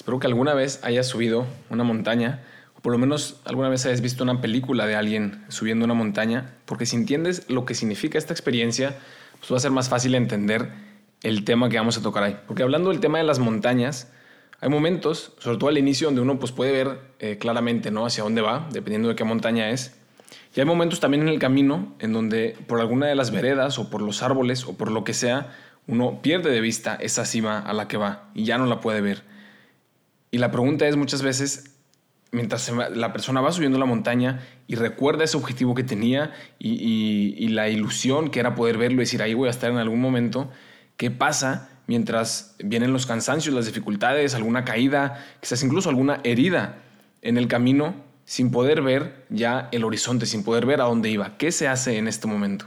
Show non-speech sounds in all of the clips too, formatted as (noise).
Espero que alguna vez hayas subido una montaña, o por lo menos alguna vez hayas visto una película de alguien subiendo una montaña, porque si entiendes lo que significa esta experiencia, pues va a ser más fácil entender el tema que vamos a tocar ahí. Porque hablando del tema de las montañas, hay momentos, sobre todo al inicio, donde uno pues, puede ver eh, claramente ¿no? hacia dónde va, dependiendo de qué montaña es. Y hay momentos también en el camino en donde por alguna de las veredas o por los árboles o por lo que sea, uno pierde de vista esa cima a la que va y ya no la puede ver. Y la pregunta es muchas veces, mientras la persona va subiendo la montaña y recuerda ese objetivo que tenía y, la ilusión que era poder verlo y decir, ahí voy a estar en algún momento, ¿qué pasa mientras vienen los cansancios, las dificultades, alguna caída, quizás incluso alguna herida en el camino sin poder ver ya el horizonte, sin poder ver a dónde iba? ¿Qué se hace en este momento?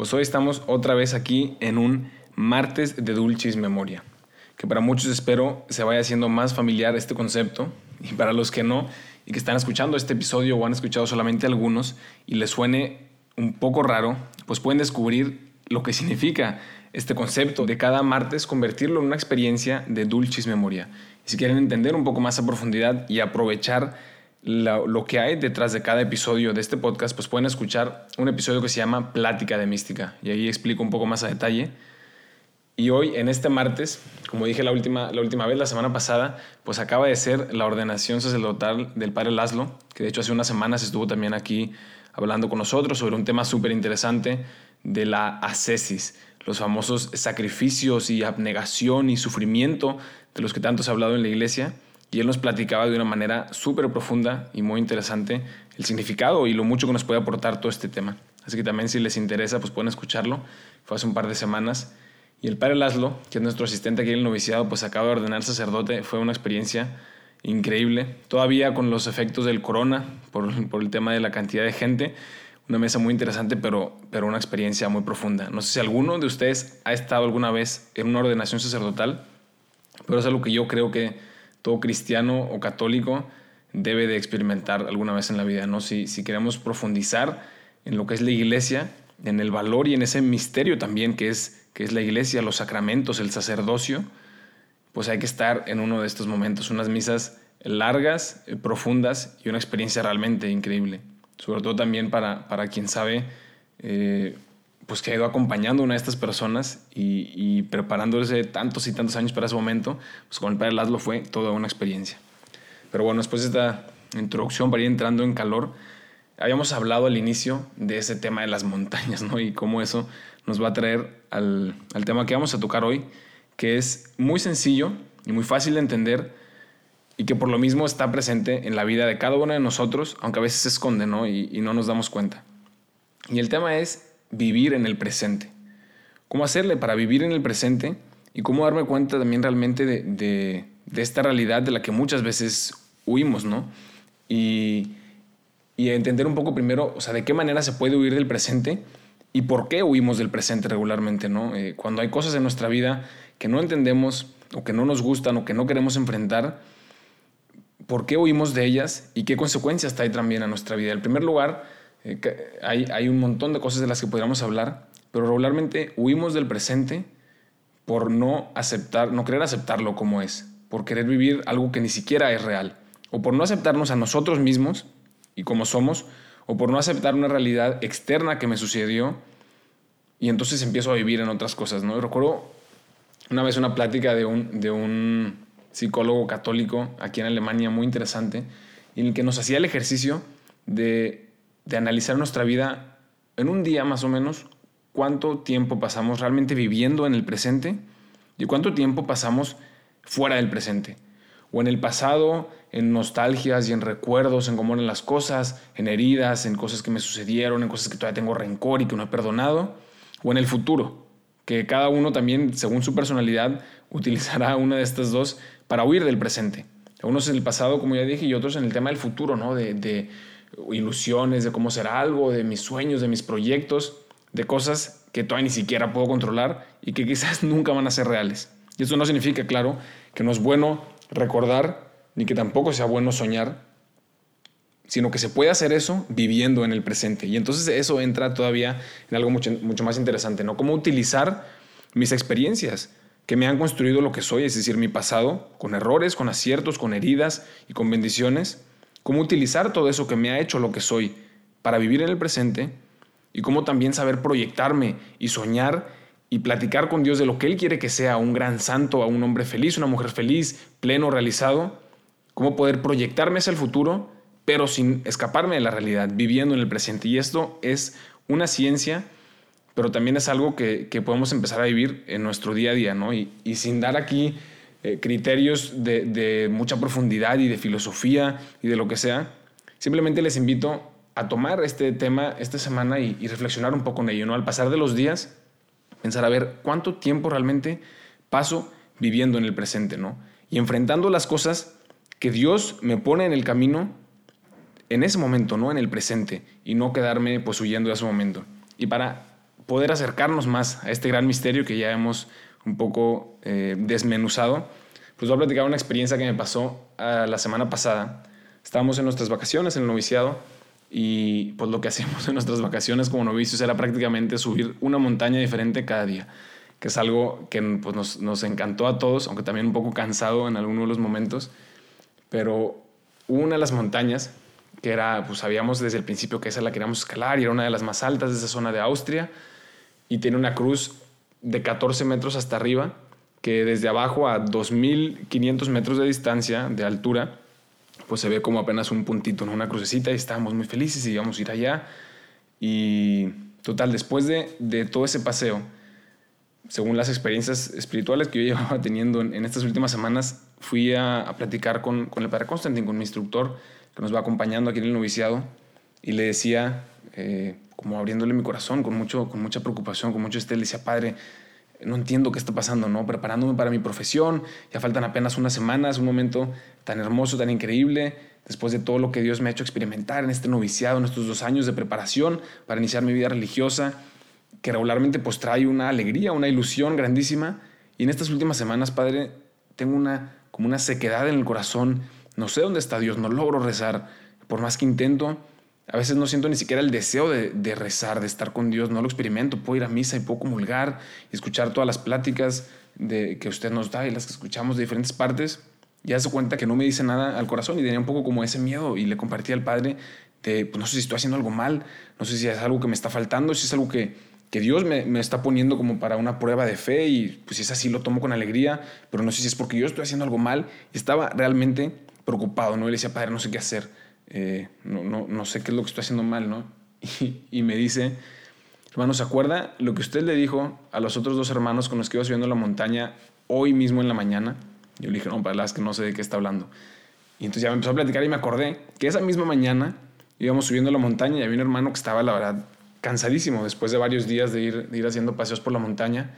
Pues hoy estamos otra vez aquí en un martes de Dulcis Memoria, que para muchos espero se vaya haciendo más familiar este concepto y para los que no y que están escuchando este episodio o han escuchado solamente algunos y les suene un poco raro, pues pueden descubrir lo que significa este concepto de cada martes convertirlo en una experiencia de Dulcis Memoria. Y si quieren entender un poco más a profundidad y aprovechar lo, que hay detrás de cada episodio de este podcast, pues pueden escuchar un episodio que se llama Plática de Mística. Y ahí explico un poco más a detalle. Y hoy, en este martes, como dije la última, la última vez, la semana pasada, pues acaba de ser la ordenación sacerdotal del padre Laszlo, que de hecho hace unas semanas estuvo también aquí hablando con nosotros sobre un tema súper interesante de la ascesis, los famosos sacrificios y abnegación y sufrimiento de los que tanto se ha hablado en la iglesia. Y él nos platicaba de una manera súper profunda y muy interesante el significado y lo mucho que nos puede aportar todo este tema. Así que también si les interesa, pues pueden escucharlo. Fue hace un par de semanas. Y el padre Laszlo, que es nuestro asistente aquí en el noviciado, pues acaba de ordenar sacerdote. Fue una experiencia increíble. Todavía con los efectos del corona, por, por, el tema de la cantidad de gente. Una mesa muy interesante, pero, pero una experiencia muy profunda. No sé si alguno de ustedes ha estado alguna vez en una ordenación sacerdotal, pero es algo que yo creo que todo cristiano o católico debe de experimentar alguna vez en la vida, ¿no? Si, queremos profundizar en lo que es la iglesia, en el valor y en ese misterio también que es, que es la iglesia, los sacramentos, el sacerdocio, pues hay que estar en uno de estos momentos, unas misas largas, eh, profundas y una experiencia realmente increíble. Sobre todo también para, para quien sabe eh, pues que ha ido acompañando a una de estas personas y, preparándose tantos y tantos años para ese momento, pues con el padre Laszlo fue toda una experiencia. Pero bueno, después de esta introducción para ir entrando en calor, habíamos hablado al inicio de ese tema de las montañas, ¿no? Y cómo eso nos va a traer al, al tema que vamos a tocar hoy, que es muy sencillo y muy fácil de entender y que por lo mismo está presente en la vida de cada uno de nosotros, aunque a veces se esconde, ¿no? Y, y no nos damos cuenta. Y el tema es vivir en el presente. ¿Cómo hacerle para vivir en el presente? Y cómo darme cuenta también realmente de, esta realidad de la que muchas veces huimos, ¿no? Y, entender un poco primero, o sea, de qué manera se puede huir del presente y por qué huimos del presente regularmente, ¿no? Eh, cuando hay cosas en nuestra vida que no entendemos o que no nos gustan o que no queremos enfrentar, ¿por qué huimos de ellas y qué consecuencias trae también a nuestra vida? En primer lugar, eh, hay, hay un montón de cosas de las que podríamos hablar, pero regularmente huimos del presente por no aceptar, no querer aceptarlo como es, por querer vivir algo que ni siquiera es real, o por no aceptarnos a nosotros mismos y como somos, o por no aceptar una realidad externa que me sucedió y entonces empiezo a vivir en otras cosas, ¿no? recuerdo una vez una plática de un, de un psicólogo católico aquí en Alemania muy interesante, en el que nos hacía el ejercicio de de analizar nuestra vida en un día más o menos, cuánto tiempo pasamos realmente viviendo en el presente y cuánto tiempo pasamos fuera del presente. o en el pasado, en nostalgias y en recuerdos, en cómo eran las cosas, en heridas, en cosas que me sucedieron, en cosas que todavía tengo rencor y que no he perdonado, o en el futuro, que cada uno también, según su personalidad, (laughs) utilizará una de estas dos para huir del presente. Unos en el pasado, como ya dije, y otros en el tema del futuro, ¿no? De, de ilusiones, de cómo será algo, de mis sueños, de mis proyectos, de cosas que todavía ni siquiera puedo controlar y que quizás (laughs) nunca van a ser reales. Y eso no significa, claro, que no es bueno recordar, ni que tampoco sea bueno soñar, sino que se puede hacer eso viviendo en el presente. Y entonces eso entra todavía en algo mucho, mucho más interesante, ¿no? Cómo utilizar mis experiencias que me han construido lo que soy, es decir, mi pasado, con errores, con aciertos, con heridas y con bendiciones, cómo utilizar todo eso que me ha hecho lo que soy para vivir en el presente y cómo también saber proyectarme y soñar y platicar con Dios de lo que Él quiere que sea un gran santo, a un hombre feliz, una mujer feliz, pleno, realizado, cómo poder proyectarme hacia el futuro, pero sin escaparme de la realidad, viviendo en el presente. Y esto es una ciencia, pero también es algo que, podemos empezar a vivir en nuestro día a día, ¿no? Y, sin dar aquí eh, criterios de, mucha profundidad y de filosofía y de lo que sea, simplemente les invito a tomar este tema esta semana y, y reflexionar un poco en ello, ¿no? Al pasar de los días, pensar a ver cuánto tiempo realmente paso viviendo en el presente, ¿no? Y enfrentando las cosas que Dios me pone en el camino en ese momento, ¿no? En el presente y no quedarme pues huyendo de ese momento. Y para poder acercarnos más a este gran misterio que ya hemos un poco eh, desmenuzado, pues voy a platicar una experiencia que me pasó ah, la semana pasada. Estábamos en nuestras vacaciones en el noviciado y pues lo que hacíamos (laughs) en nuestras vacaciones como novicios era prácticamente subir una montaña diferente cada día, que es algo que pues, nos, nos encantó a todos, aunque también un poco cansado en algunos de los momentos, pero una de las montañas que era, pues sabíamos desde el principio que esa la queríamos escalar y era una de las más altas de esa zona de Austria y tiene una cruz de 14 metros hasta arriba que desde abajo a 2.500 metros de distancia, de altura, pues se ve como apenas un puntito, ¿no? una crucecita y estábamos muy felices y íbamos a ir allá. Y total, después de, de todo ese paseo, según las experiencias espirituales que yo (laughs) llevaba teniendo en, estas últimas semanas, fui a, a platicar con, con, el padre Constantin, con mi instructor, que nos va acompañando aquí en el noviciado, y le decía, eh, como abriéndole mi corazón, con, mucho, con mucha preocupación, con mucho estrés, le decía, Padre, no entiendo qué está pasando, ¿no? Preparándome para mi profesión, ya faltan apenas unas semanas, un momento tan hermoso, tan increíble, después de todo lo que Dios me ha hecho experimentar en este noviciado, en estos dos años de preparación para iniciar mi vida religiosa, que regularmente pues trae una alegría, una ilusión grandísima. Y en estas últimas semanas, Padre, tengo una, como una sequedad en el corazón, no sé dónde está Dios, no logro rezar. Por más que intento, a veces no siento ni siquiera el deseo de, rezar, de estar con Dios, no lo experimento. Puedo ir a misa y puedo comulgar y escuchar todas las pláticas de, que usted nos da y las que escuchamos de diferentes partes. Ya se cuenta que no me dice nada al corazón y tenía un poco como ese miedo y le compartí al Padre de, pues no sé si estoy haciendo algo mal, no sé si es algo que me está faltando, si es algo que, que Dios me, está poniendo como para una prueba de fe y pues si es así lo tomo con alegría, pero no sé si es porque yo estoy haciendo algo mal. Estaba realmente preocupado, ¿no? Y le decía, padre, no sé qué hacer, eh, no, no, no, sé qué es lo que estoy haciendo mal, ¿no? (laughs) Y, me dice, hermano, ¿se acuerda lo que usted le dijo a los otros dos hermanos con los que iba subiendo la montaña hoy mismo en la mañana? Yo le dije, no, para las que no sé de qué está hablando. Y entonces ya me empezó a platicar y me acordé que esa misma mañana íbamos subiendo la montaña y había un hermano que estaba, la verdad, cansadísimo después de varios días de ir, de ir haciendo paseos por la montaña.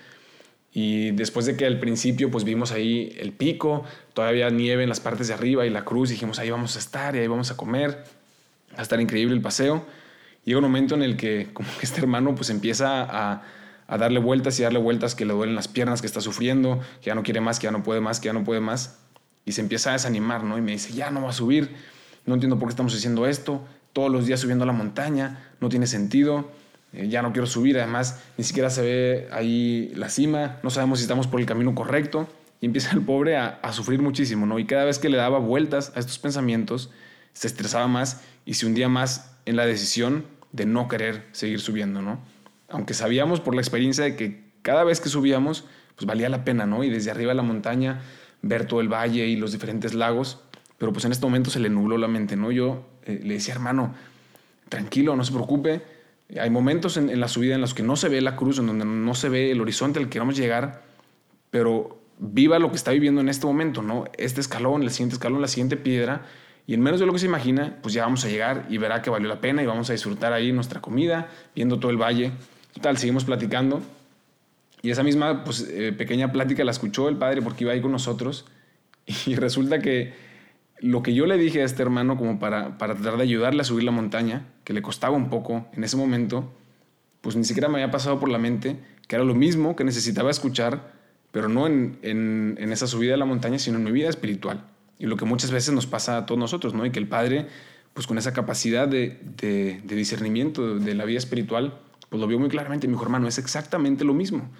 Y después de que al principio pues vimos ahí el pico, todavía nieve en las partes de arriba y la cruz, dijimos ahí vamos a estar y ahí vamos a comer, va a estar increíble el paseo. Llega un momento en el que como este hermano pues empieza a, a darle vueltas y darle vueltas, que le duelen las piernas, que está sufriendo, que ya no quiere más, que ya no puede más, que ya no puede más. Y se empieza a desanimar, ¿no? Y me dice, ya no va a subir, no entiendo por qué estamos haciendo esto, todos los días subiendo a la montaña, no tiene sentido eh, ya no quiero subir, además ni siquiera se ve ahí la cima, no sabemos si estamos por el camino correcto y empieza el pobre a, sufrir muchísimo, ¿no? Y cada vez que le daba vueltas a estos pensamientos, se estresaba más y se hundía más en la decisión de no querer seguir subiendo, ¿no? Aunque sabíamos por la experiencia de que cada vez que subíamos, pues valía la pena, ¿no? Y desde arriba de la montaña ver todo el valle y los diferentes lagos, pero pues en este momento se le nubló la mente, ¿no? Yo eh, le decía, hermano, tranquilo, no se preocupe, hay momentos en, la subida en los que no se ve la cruz, en donde no se ve el horizonte al que queremos llegar, pero viva lo que está viviendo en este momento, ¿no? Este escalón, el siguiente escalón, la siguiente piedra, y en menos de lo que se imagina, pues ya vamos a llegar y verá que valió la pena y vamos a disfrutar ahí nuestra comida, viendo todo el valle. Total, seguimos platicando. Y esa misma pues, eh, pequeña plática la escuchó el padre porque iba ahí con nosotros. (laughs) Y resulta que lo que yo le dije a este hermano como para, para tratar de ayudarle a subir la montaña, que le costaba un poco en ese momento, pues ni siquiera me había pasado por la mente que era lo mismo que necesitaba escuchar, pero no en, en, esa subida de la montaña, sino en mi vida espiritual. Y lo que muchas veces nos pasa a todos nosotros, ¿no? Y que el Padre, pues con esa capacidad de, de, discernimiento de la vida espiritual, pues lo vio muy claramente. Mi hermano, es exactamente lo mismo.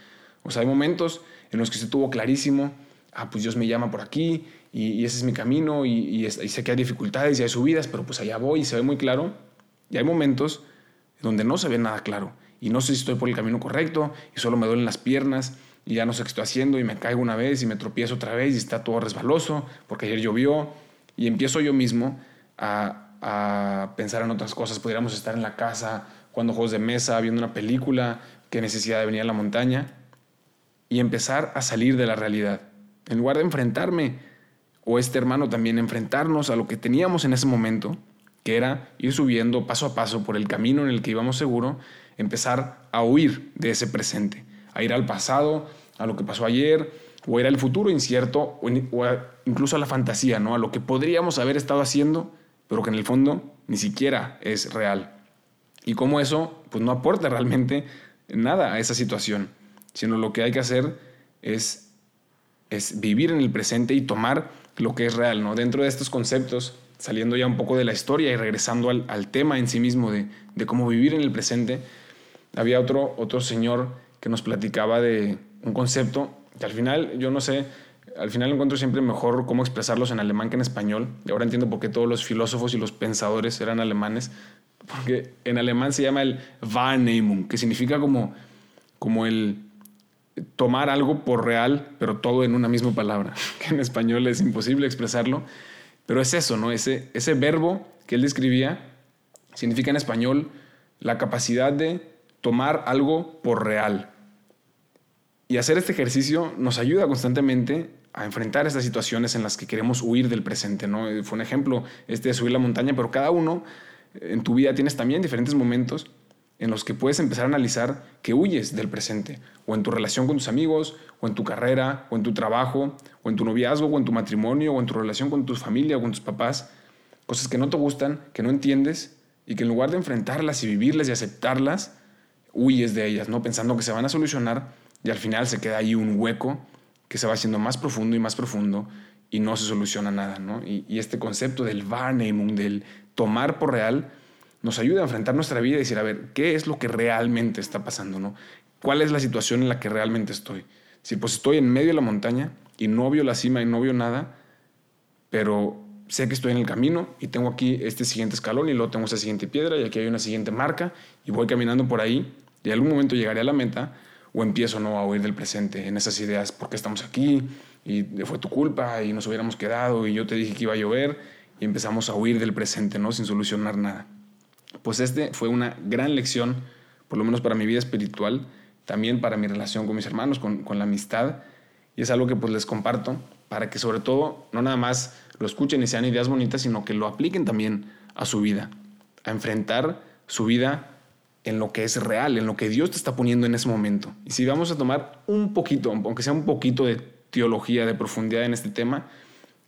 O sea, hay momentos en los que se tuvo clarísimo, ah, pues Dios me llama por aquí y, ese es mi camino y, sé que hay dificultades y hay subidas, pero pues allá voy y se ve muy claro. Y hay momentos donde no se ve nada claro y no sé si estoy por el camino correcto y solo me duelen las piernas y ya no sé qué estoy haciendo y me caigo una vez y me tropiezo otra vez y está todo resbaloso porque ayer llovió y empiezo yo mismo a, pensar en otras cosas. Podríamos estar en la casa jugando juegos de mesa, viendo una película, qué necesidad de venir a la montaña y empezar a salir de la realidad. En lugar de enfrentarme, o este hermano también, enfrentarnos a lo que teníamos en ese momento, que era ir subiendo paso a paso por el camino en el que íbamos seguro, empezar a huir de ese presente a ir al pasado, a lo que pasó ayer, o ir al futuro incierto, o, incluso a la fantasía, ¿no? a lo que podríamos haber estado haciendo, pero que en el fondo ni siquiera es real. Y cómo eso pues, no aporta realmente nada a esa situación, sino lo que hay que hacer es, es vivir en el presente y tomar lo que es real. ¿no? Dentro de estos conceptos, saliendo ya un poco de la historia y regresando al, al tema en sí mismo de, de, cómo vivir en el presente, había otro, otro señor que nos platicaba de un concepto que al final, yo no sé, al final encuentro siempre mejor cómo expresarlos en alemán que en español. Y ahora entiendo por qué todos los filósofos y los pensadores eran alemanes, porque en alemán se llama el Wahrnehmung, que significa como, como el tomar algo por real, pero todo en una misma palabra, (laughs) que en español es imposible expresarlo. Pero es eso, ¿no? Ese, ese verbo que él describía significa en español la capacidad de tomar algo por real. Y hacer este ejercicio nos ayuda constantemente a enfrentar estas situaciones en las que queremos huir del presente. ¿no? Fue un ejemplo este de subir la montaña, pero cada uno en tu vida tienes también diferentes momentos en los que puedes empezar a analizar que huyes del presente, o en tu relación con tus amigos, o en tu carrera, o en tu trabajo, o en tu noviazgo, o en tu matrimonio, o en tu relación con tu familia o con tus papás, cosas que no te gustan, que no entiendes, y que en lugar de enfrentarlas y vivirlas y aceptarlas, huyes de ellas, ¿no? pensando que se van a solucionar y al final se queda ahí un hueco que se va haciendo más profundo y más profundo y no se soluciona nada. ¿no? Y, este concepto del Wahrnehmung, del tomar por real, nos ayuda a enfrentar nuestra vida y decir, a ver, ¿qué es lo que realmente está pasando? ¿no? ¿Cuál es la situación en la que realmente estoy? Si pues estoy en medio de la montaña y no veo la cima y no veo nada, pero sé que estoy en el camino y tengo aquí este siguiente escalón y luego tengo esta siguiente piedra y aquí hay una siguiente marca y voy caminando por ahí y en algún momento llegaré a la meta o empiezo no a huir del presente en esas ideas, porque estamos aquí y fue tu culpa y nos hubiéramos quedado y yo te dije que iba a llover y empezamos a huir del presente, ¿no? Sin solucionar nada. Pues este fue una gran lección, por lo menos para mi vida espiritual, también para mi relación con mis hermanos, con, con la amistad, y es algo que pues les comparto para que sobre todo no nada más lo escuchen y sean ideas bonitas, sino que lo apliquen también a su vida, a enfrentar su vida en lo que es real, en lo que Dios te está poniendo en ese momento. Y si vamos a tomar un poquito, aunque sea un poquito de teología, de profundidad en este tema,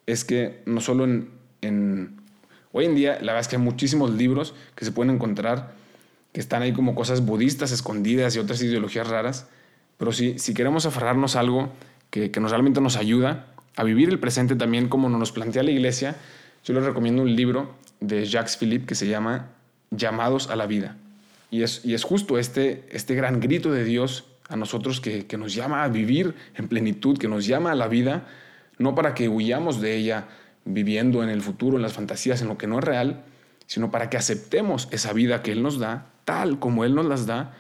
es que no solo en, Hoy en día, la verdad es que hay muchísimos libros que se pueden encontrar que están ahí como cosas budistas escondidas y otras ideologías raras, pero si, si queremos aferrarnos a algo que, que nos, realmente nos ayuda a vivir el presente también como nos plantea la iglesia, yo les recomiendo un libro de Jacques Philippe que se llama Llamados a la vida. Y es, justo este, este gran grito de Dios a nosotros que, nos llama a vivir en plenitud, que nos llama a la vida, no para que huyamos de ella viviendo en el futuro, en las fantasías, en lo que no es real, sino para que aceptemos esa vida que Él nos da, tal como Él nos las da,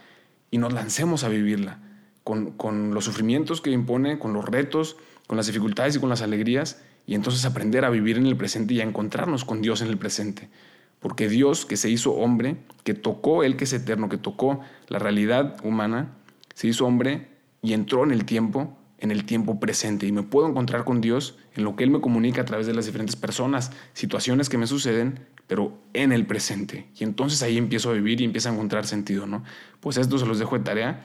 y nos lancemos a vivirla, con, con los sufrimientos que impone, con los retos, con las dificultades y con las alegrías, y entonces aprender a vivir en el presente y a encontrarnos con Dios en el presente. Porque Dios que se hizo hombre, que tocó Él que es eterno, que tocó la realidad humana, se hizo hombre y entró en el tiempo en el tiempo presente y me puedo encontrar con Dios en lo que Él me comunica a través de las diferentes personas, situaciones que me suceden, pero en el presente. Y entonces ahí empiezo a vivir y empiezo a encontrar sentido, ¿no? Pues esto se los dejo de tarea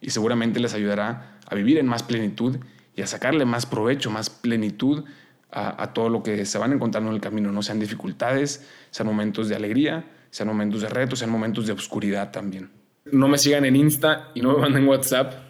y seguramente les ayudará a vivir en más plenitud y a sacarle más provecho, más plenitud a, todo lo que se van encontrando en el camino, no sean dificultades, sean momentos de alegría, sean momentos de retos, sean momentos de oscuridad también. No me sigan en Insta y no me manden WhatsApp,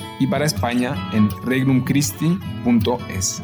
y para España en regnumchristi.es.